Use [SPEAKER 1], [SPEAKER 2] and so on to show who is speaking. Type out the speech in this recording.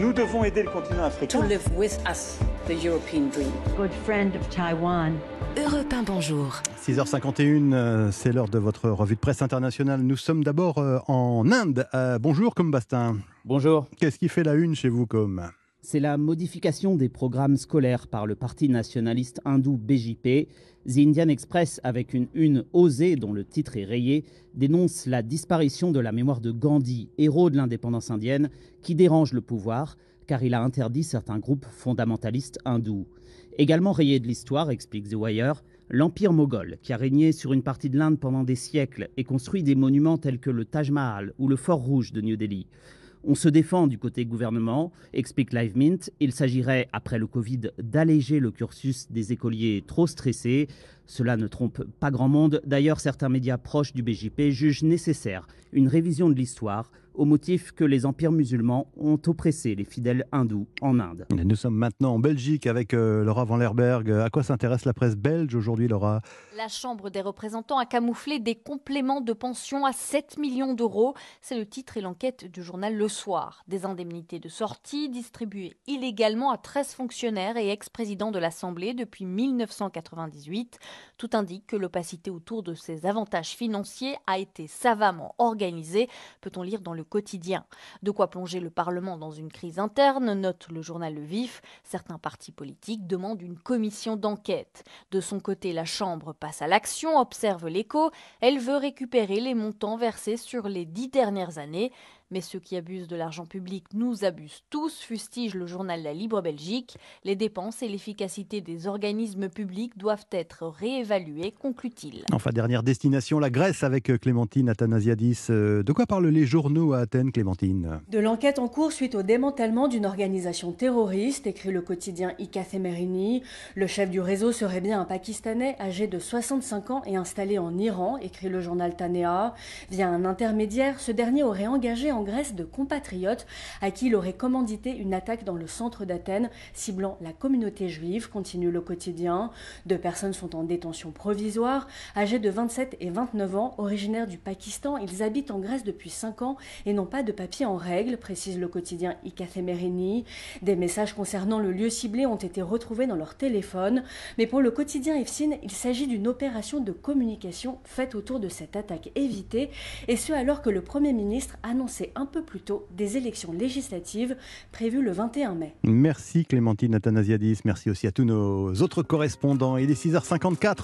[SPEAKER 1] Nous devons aider le continent africain.
[SPEAKER 2] To live with us, the European dream.
[SPEAKER 3] Good friend of Taiwan.
[SPEAKER 4] Europe 1, bonjour.
[SPEAKER 5] 6h51, euh, c'est l'heure de votre revue de presse internationale. Nous sommes d'abord euh, en Inde. Euh, bonjour, comme Bastin.
[SPEAKER 6] Bonjour.
[SPEAKER 5] Qu'est-ce qui fait la une chez vous, comme?
[SPEAKER 6] C'est la modification des programmes scolaires par le parti nationaliste hindou BJP. The Indian Express, avec une une osée dont le titre est rayé, dénonce la disparition de la mémoire de Gandhi, héros de l'indépendance indienne, qui dérange le pouvoir car il a interdit certains groupes fondamentalistes hindous. Également rayé de l'histoire, explique The Wire, l'Empire moghol, qui a régné sur une partie de l'Inde pendant des siècles et construit des monuments tels que le Taj Mahal ou le Fort Rouge de New Delhi. On se défend du côté gouvernement, explique Live Mint. Il s'agirait, après le Covid, d'alléger le cursus des écoliers trop stressés. Cela ne trompe pas grand monde. D'ailleurs, certains médias proches du BJP jugent nécessaire une révision de l'histoire au motif que les empires musulmans ont oppressé les fidèles hindous en Inde.
[SPEAKER 5] Nous sommes maintenant en Belgique avec euh, Laura Van Lerberg. À quoi s'intéresse la presse belge aujourd'hui, Laura?
[SPEAKER 7] La Chambre des représentants a camouflé des compléments de pension à 7 millions d'euros. C'est le titre et l'enquête du journal Le Soir. Des indemnités de sortie distribuées illégalement à 13 fonctionnaires et ex-présidents de l'Assemblée depuis 1998. Tout indique que l'opacité autour de ces avantages financiers a été savamment organisée, peut-on lire dans le quotidien. De quoi plonger le Parlement dans une crise interne, note le journal Le Vif. Certains partis politiques demandent une commission d'enquête. De son côté, la Chambre passe à l'action, observe l'écho. Elle veut récupérer les montants versés sur les dix dernières années. Mais ceux qui abusent de l'argent public nous abusent tous, fustige le journal La Libre Belgique. Les dépenses et l'efficacité des organismes publics doivent être réévaluées, conclut-il.
[SPEAKER 5] Enfin, dernière destination, la Grèce avec Clémentine Athanasiadis. Euh, de quoi parlent les journaux Athènes, Clémentine
[SPEAKER 8] De l'enquête en cours suite au démantèlement d'une organisation terroriste, écrit le quotidien Ika Semerini. Le chef du réseau serait bien un Pakistanais âgé de 65 ans et installé en Iran, écrit le journal Tanea. Via un intermédiaire, ce dernier aurait engagé en Grèce de compatriotes à qui il aurait commandité une attaque dans le centre d'Athènes, ciblant la communauté juive, continue le quotidien. Deux personnes sont en détention provisoire, âgées de 27 et 29 ans, originaires du Pakistan. Ils habitent en Grèce depuis 5 ans et n'ont pas de papier en règle, précise le quotidien Ikathemerini. Des messages concernant le lieu ciblé ont été retrouvés dans leur téléphone, mais pour le quotidien EFSIN, il s'agit d'une opération de communication faite autour de cette attaque évitée, et ce alors que le Premier ministre annonçait un peu plus tôt des élections législatives prévues le 21 mai.
[SPEAKER 5] Merci Clémentine Athanasiadis, merci aussi à tous nos autres correspondants. Il est 6h54.